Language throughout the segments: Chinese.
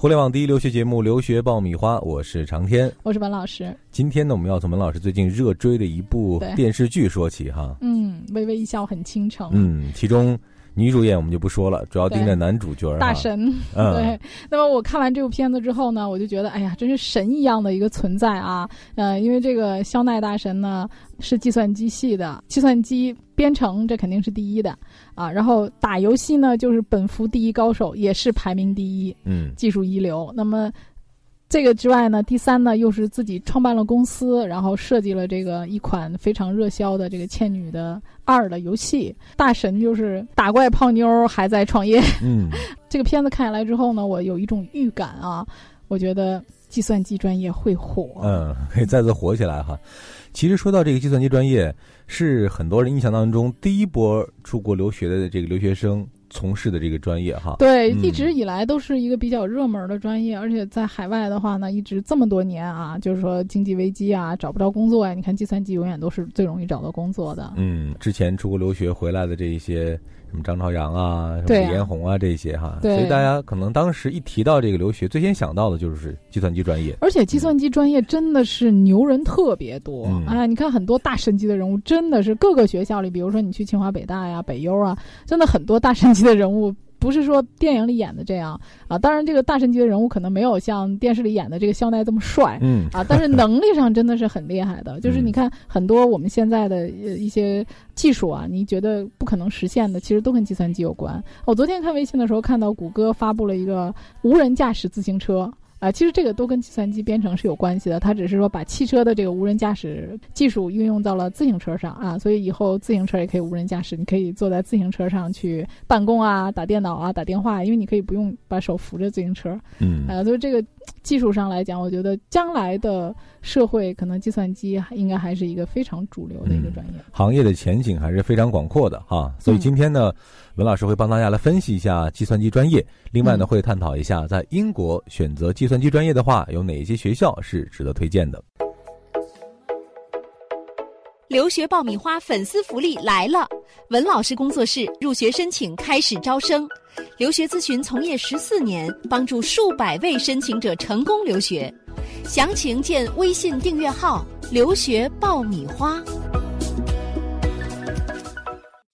互联网第一留学节目《留学爆米花》，我是长天，我是文老师。今天呢，我们要从文老师最近热追的一部电视剧说起哈。嗯，微微一笑很倾城。嗯，其中。女主演我们就不说了，主要盯着男主角大神。对，那么我看完这部片子之后呢，我就觉得，哎呀，真是神一样的一个存在啊！呃，因为这个肖奈大神呢是计算机系的，计算机编程这肯定是第一的啊。然后打游戏呢就是本服第一高手，也是排名第一，嗯，技术一流。那么。这个之外呢，第三呢，又是自己创办了公司，然后设计了这个一款非常热销的这个《倩女的二》的游戏。大神就是打怪泡妞还在创业。嗯，这个片子看下来之后呢，我有一种预感啊，我觉得计算机专业会火。嗯，可以再次火起来哈。其实说到这个计算机专业，是很多人印象当中第一波出国留学的这个留学生。从事的这个专业哈，对，一直以来都是一个比较热门的专业，而且在海外的话呢，一直这么多年啊，就是说经济危机啊，找不着工作呀。你看计算机永远都是最容易找到工作的。嗯，之前出国留学回来的这一些。什么张朝阳啊，什么李彦宏啊，这些哈，所以大家可能当时一提到这个留学，最先想到的就是计算机专业。而且计算机专业真的是牛人特别多啊！你看很多大神级的人物，真的是各个学校里，比如说你去清华、北大呀、北优啊，真的很多大神级的人物。不是说电影里演的这样啊，当然这个大神级的人物可能没有像电视里演的这个肖奈这么帅，嗯啊，但是能力上真的是很厉害的。就是你看很多我们现在的一些技术啊，你觉得不可能实现的，其实都跟计算机有关。我昨天看微信的时候看到谷歌发布了一个无人驾驶自行车。啊，其实这个都跟计算机编程是有关系的，它只是说把汽车的这个无人驾驶技术运用到了自行车上啊，所以以后自行车也可以无人驾驶，你可以坐在自行车上去办公啊、打电脑啊、打电话，因为你可以不用把手扶着自行车。嗯，啊，所以这个技术上来讲，我觉得将来的社会可能计算机应该还是一个非常主流的一个专业，行业的前景还是非常广阔的哈。所以今天呢。文老师会帮大家来分析一下计算机专业，另外呢会探讨一下在英国选择计算机专业的话，有哪些学校是值得推荐的。留学爆米花粉丝福利来了！文老师工作室入学申请开始招生，留学咨询从业十四年，帮助数百位申请者成功留学，详情见微信订阅号“留学爆米花”。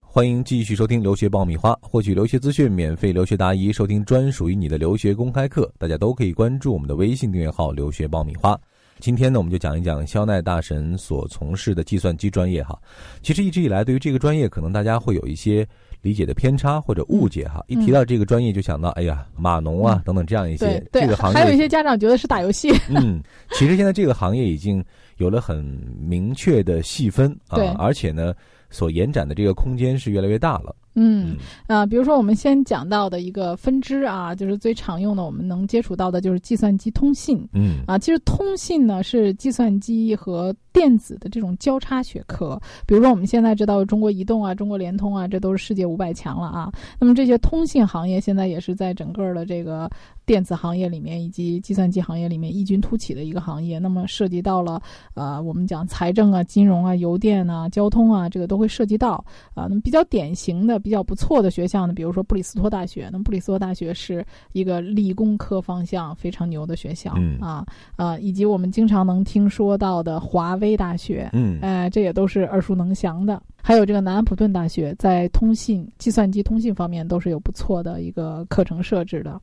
欢迎继续收听留学爆米花，获取留学资讯、免费留学答疑、收听专属于你的留学公开课，大家都可以关注我们的微信订阅号“留学爆米花”。今天呢，我们就讲一讲肖奈大神所从事的计算机专业哈。其实一直以来，对于这个专业，可能大家会有一些理解的偏差或者误解哈。一提到这个专业，就想到哎呀，码农啊等等这样一些这个行业。还有一些家长觉得是打游戏。嗯，其实现在这个行业已经有了很明确的细分啊，而且呢。所延展的这个空间是越来越大了。嗯啊，比如说我们先讲到的一个分支啊，就是最常用的，我们能接触到的就是计算机通信。嗯啊，其实通信呢是计算机和电子的这种交叉学科。比如说我们现在知道中国移动啊、中国联通啊，这都是世界五百强了啊。那么这些通信行业现在也是在整个的这个电子行业里面以及计算机行业里面异军突起的一个行业。那么涉及到了呃，我们讲财政啊、金融啊、邮电啊、交通啊，这个都会涉及到啊。那么比较典型的。比较不错的学校呢，比如说布里斯托大学。那么布里斯托大学是一个理工科方向非常牛的学校，嗯啊啊，以及我们经常能听说到的华威大学，嗯，哎，这也都是耳熟能详的。还有这个南安普顿大学，在通信、计算机通信方面都是有不错的一个课程设置的，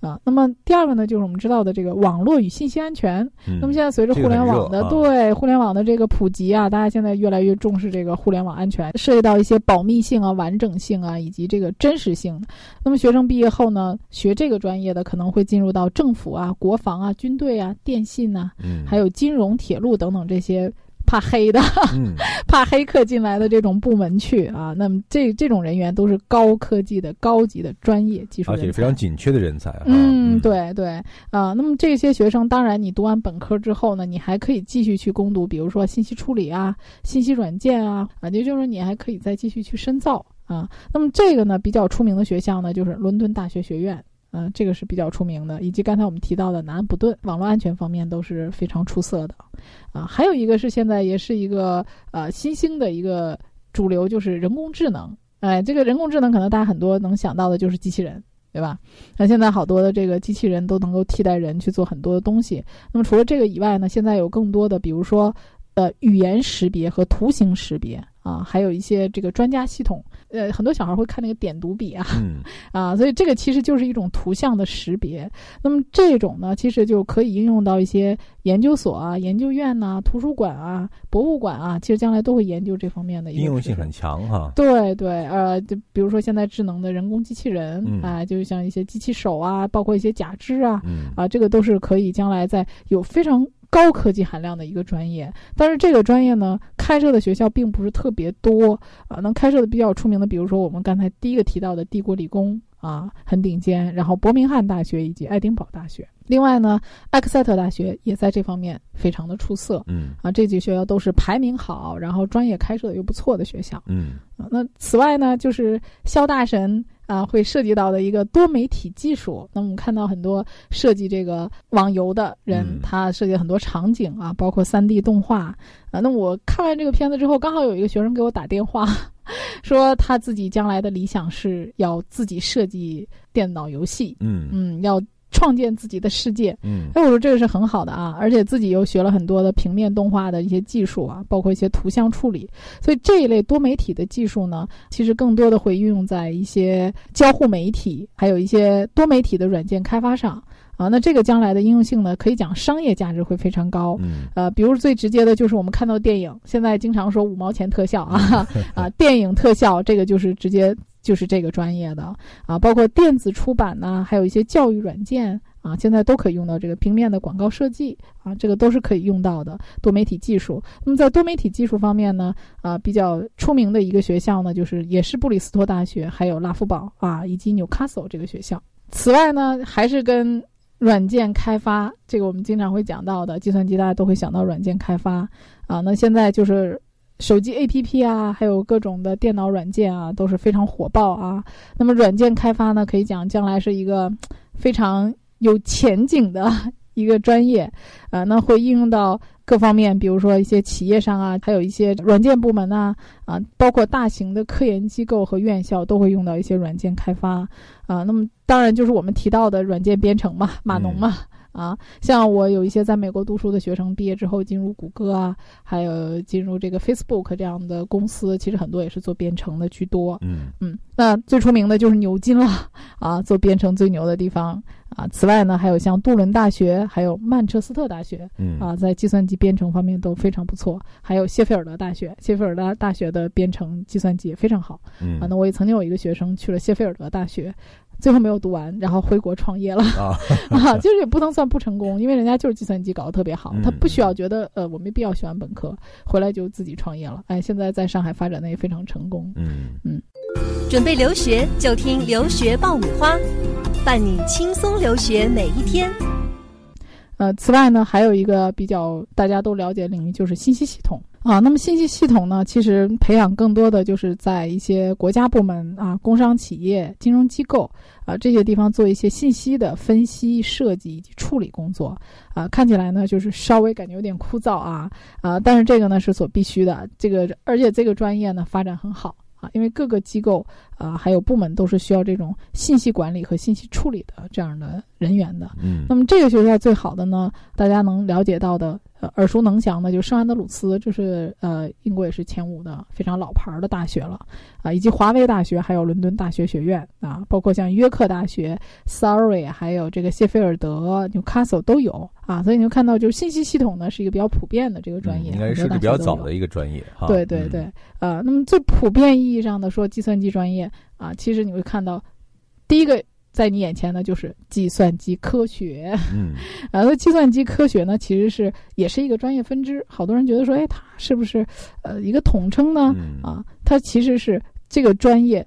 啊。那么第二个呢，就是我们知道的这个网络与信息安全。那么现在随着互联网的对互联网的这个普及啊，大家现在越来越重视这个互联网安全，涉及到一些保密性啊、完整性啊以及这个真实性。那么学生毕业后呢，学这个专业的可能会进入到政府啊、国防啊、军队啊、电信呐，还有金融、铁路等等这些。怕黑的，怕黑客进来的这种部门去啊，那么这这种人员都是高科技的、高级的专业技术而且非常紧缺的人才。啊嗯，对对啊，那么这些学生，当然你读完本科之后呢，你还可以继续去攻读，比如说信息处理啊、信息软件啊啊，也就是说你还可以再继续去深造啊。那么这个呢，比较出名的学校呢，就是伦敦大学学院。嗯、这个是比较出名的，以及刚才我们提到的南安普顿，网络安全方面都是非常出色的，啊，还有一个是现在也是一个呃新兴的一个主流，就是人工智能。哎，这个人工智能可能大家很多能想到的就是机器人，对吧？那现在好多的这个机器人都能够替代人去做很多的东西。那么除了这个以外呢，现在有更多的，比如说呃语言识别和图形识别啊，还有一些这个专家系统。呃，很多小孩会看那个点读笔啊，嗯 啊，所以这个其实就是一种图像的识别。那么这种呢，其实就可以应用到一些研究所啊、研究院呐、图书馆啊、博物馆啊，其实将来都会研究这方面的应用性很强哈。对对，呃，就比如说现在智能的人工机器人嗯啊、就像一些机器手啊，包括一些假肢啊，嗯啊，这个都是可以将来在有非常高科技含量的一个专业。但是这个专业呢，开设的学校并不是特别多啊。能开设的比较出名的，比如说我们刚才第一个提到的帝国理工啊，很顶尖，然后伯明翰大学以及爱丁堡大学。另外呢，埃克塞特大学也在这方面非常的出色嗯啊。这几个学校都是排名好，然后专业开设的又不错的学校。嗯啊，那此外呢，就是肖大神啊会涉及到的一个多媒体技术。那么我们看到很多设计这个网游的人，嗯他设计很多场景啊，包括三 D 动画啊。那我看完这个片子之后，刚好有一个学生给我打电话，说他自己将来的理想是要自己设计电脑游戏，嗯嗯，要创建自己的世界。嗯哎，我说这个是很好的啊，而且自己又学了很多的平面动画的一些技术啊，包括一些图像处理，所以这一类多媒体的技术呢，其实更多的会运用在一些交互媒体，还有一些多媒体的软件开发上啊。那这个将来的应用性呢，可以讲商业价值会非常高。嗯呃，比如最直接的就是我们看到电影，现在经常说五毛钱特效啊 啊，电影特效这个就是直接就是这个专业的啊，包括电子出版呐、还有一些教育软件啊，现在都可以用到这个平面的广告设计啊，这个都是可以用到的多媒体技术。那么在多媒体技术方面呢，啊，比较出名的一个学校呢，就是也是布里斯托大学，还有拉夫堡啊，以及纽卡索这个学校。此外呢，还是跟软件开发，这个我们经常会讲到的，计算机大家都会想到软件开发啊。那现在就是手机 APP 啊，还有各种的电脑软件啊，都是非常火爆啊。那么软件开发呢，可以讲将来是一个非常有前景的 一个专业，啊，那会应用到各方面，比如说一些企业上啊，还有一些软件部门呐、啊，包括大型的科研机构和院校都会用到一些软件开发，啊，那么当然就是我们提到的软件编程嘛，码农嘛。啊，像我有一些在美国读书的学生，毕业之后进入谷歌啊，还有进入这个 Facebook 这样的公司，其实很多也是做编程的居多。嗯嗯，那最出名的就是牛津了啊，做编程最牛的地方啊。此外呢，还有像杜伦大学，还有曼彻斯特大学嗯啊，在计算机编程方面都非常不错。还有谢菲尔德大学，谢菲尔德大学的编程计算机也非常好嗯啊。那我也曾经有一个学生去了谢菲尔德大学。最后没有读完，然后回国创业了啊啊！就是也不能算不成功，因为人家就是计算机搞得特别好，嗯他不需要觉得呃我没必要学完本科，回来就自己创业了。哎，现在在上海发展的也非常成功。嗯嗯准备留学就听留学爆米花，伴你轻松留学每一天。呃，此外呢，还有一个比较大家都了解领域就是信息系统啊。那么信息系统呢，其实培养更多的就是在一些国家部门啊、工商企业、金融机构啊这些地方做一些信息的分析、设计以及处理工作啊。看起来呢，就是稍微感觉有点枯燥啊啊，但是这个呢是所必须的。这个而且这个专业呢发展很好。啊，因为各个机构啊、还有部门都是需要这种信息管理和信息处理的这样的人员的。嗯那么这个学校最好的呢，大家能了解到的，呃，耳熟能详的，就是圣安德鲁斯，这是呃英国也是前五的非常老牌儿的大学了，啊，以及华威大学，还有伦敦大学学院啊，包括像约克大学、Surrey，还有这个谢菲尔德、Newcastle 都有啊，所以你就看到，就是信息系统呢是一个比较普遍的这个专业，嗯应该是个比较早的一个专业哈。对对对，呃，那么最普遍意义上的说，计算机专业啊，其实你会看到，第一个在你眼前呢就是计算机科学。嗯 啊，那计算机科学呢，其实是也是一个专业分支。好多人觉得说，哎，它是不是呃一个统称呢？嗯啊，它其实是这个专业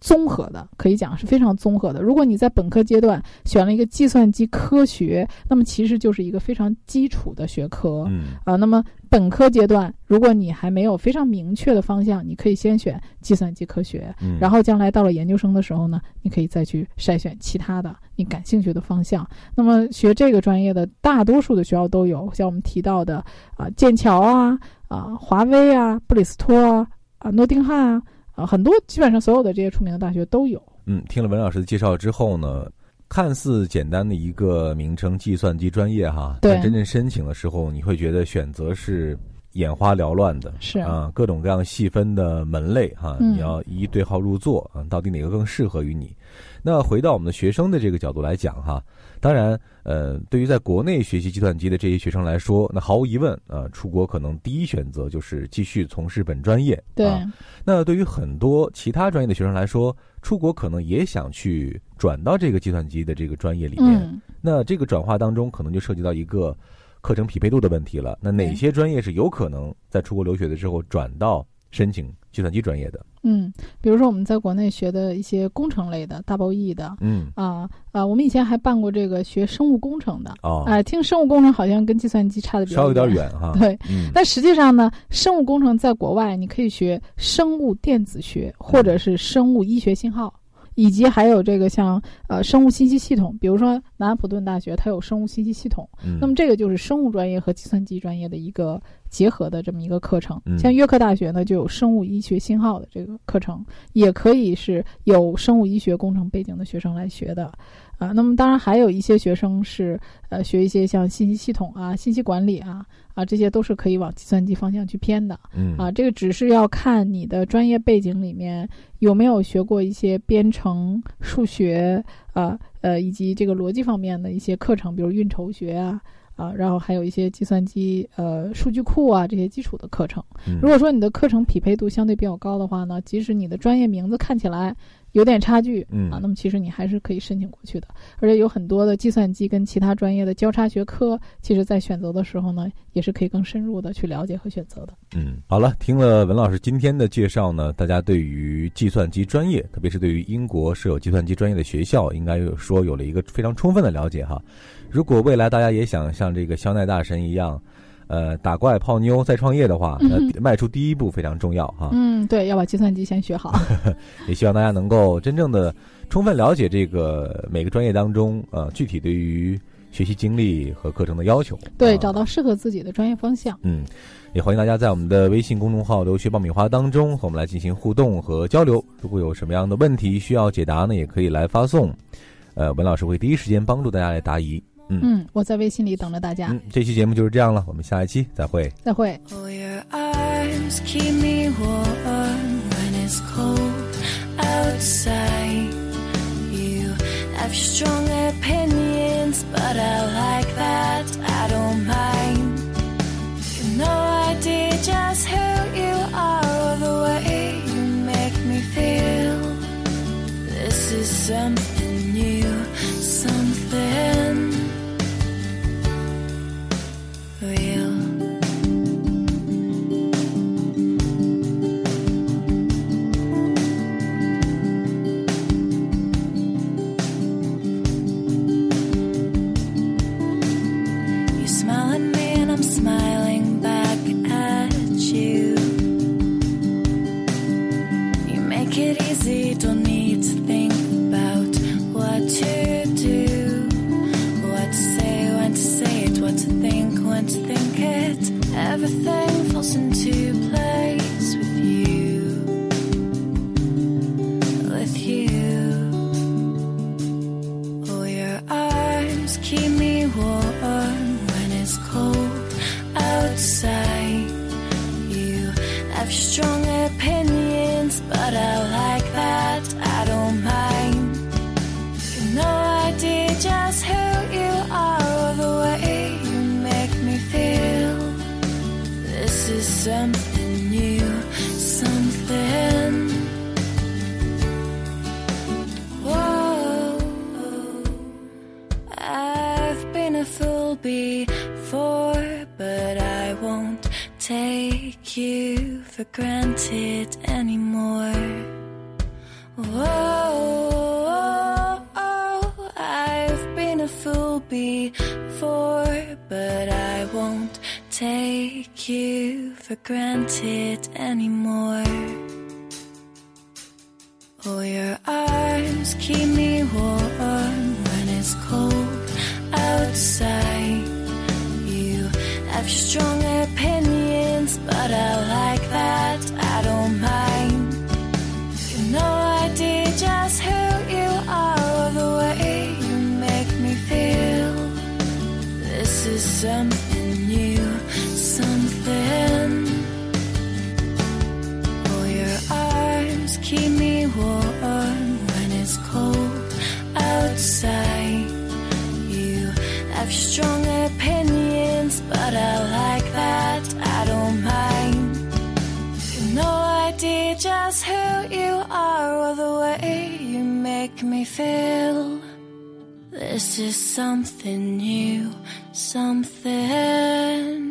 综合的，可以讲是非常综合的。如果你在本科阶段选了一个计算机科学，那么其实就是一个非常基础的学科。嗯啊，那么本科阶段，如果你还没有非常明确的方向，你可以先选计算机科学，嗯，然后将来到了研究生的时候呢，你可以再去筛选其他的你感兴趣的方向。那么学这个专业的大多数的学校都有，像我们提到的啊，剑桥啊、啊华威啊、布里斯托啊、啊诺丁汉啊。啊，很多基本上所有的这些出名的大学都有。嗯，听了文老师的介绍之后呢，看似简单的一个名称——计算机专业，哈，对但真正申请的时候，你会觉得选择是眼花缭乱的，是啊，各种各样细分的门类哈，嗯你要一一对号入座啊，到底哪个更适合于你？那回到我们的学生的这个角度来讲哈，当然，呃，对于在国内学习计算机的这些学生来说，那毫无疑问啊，出国可能第一选择就是继续从事本专业。对，啊那对于很多其他专业的学生来说，出国可能也想去转到这个计算机的这个专业里面。嗯，那这个转化当中，可能就涉及到一个课程匹配度的问题了。那哪些专业是有可能在出国留学的时候转到申请计算机专业的？嗯，比如说我们在国内学的一些工程类的、大 e 艺的嗯，啊啊，我们以前还办过这个学生物工程的。哦，哎，听生物工程好像跟计算机差的比较稍有点远哈。对，嗯，但实际上呢，生物工程在国外你可以学生物电子学，或者是生物医学信号，以及还有这个像呃生物信息系统，比如说南安普顿大学它有生物信息系统，嗯。那么这个就是生物专业和计算机专业的一个结合的这么一个课程。嗯像约克大学呢就有生物医学信号的这个课程，也可以是有生物医学工程背景的学生来学的。啊，那么当然还有一些学生是呃学一些像信息系统啊、信息管理啊啊，这些都是可以往计算机方向去偏的嗯啊。这个只是要看你的专业背景里面有没有学过一些编程、数学啊呃以及这个逻辑方面的一些课程，比如运筹学啊啊，然后还有一些计算机呃数据库啊这些基础的课程。嗯如果说你的课程匹配度相对比较高的话呢，即使你的专业名字看起来有点差距，嗯啊，那么其实你还是可以申请过去的。而且有很多的计算机跟其他专业的交叉学科，其实在选择的时候呢，也是可以更深入的去了解和选择的。嗯，好了，听了文老师今天的介绍呢，大家对于计算机专业，特别是对于英国设有计算机专业的学校，应该有说有了一个非常充分的了解哈。如果未来大家也想像这个肖奈大神一样，呃，打怪泡妞再创业的话，那迈出第一步非常重要哈。嗯，对，要把计算机先学好。也希望大家能够真正的充分了解这个每个专业当中呃具体对于学习经历和课程的要求。对，啊找到适合自己的专业方向。嗯，也欢迎大家在我们的微信公众号“留学爆米花”当中和我们来进行互动和交流。如果有什么样的问题需要解答呢，也可以来发送，呃，文老师会第一时间帮助大家来答疑。嗯嗯，我在微信里等着大家。嗯，这期节目就是这样了，我们下一期再会。再会。Take you for granted anymore. Whoa, oh, I've been a fool before, but I won't take you for granted anymore. Oh, your arms keep have strong opinions, but I like that. I don't mind. You know I did just who you are, or the way you make me feel. This is something new, something.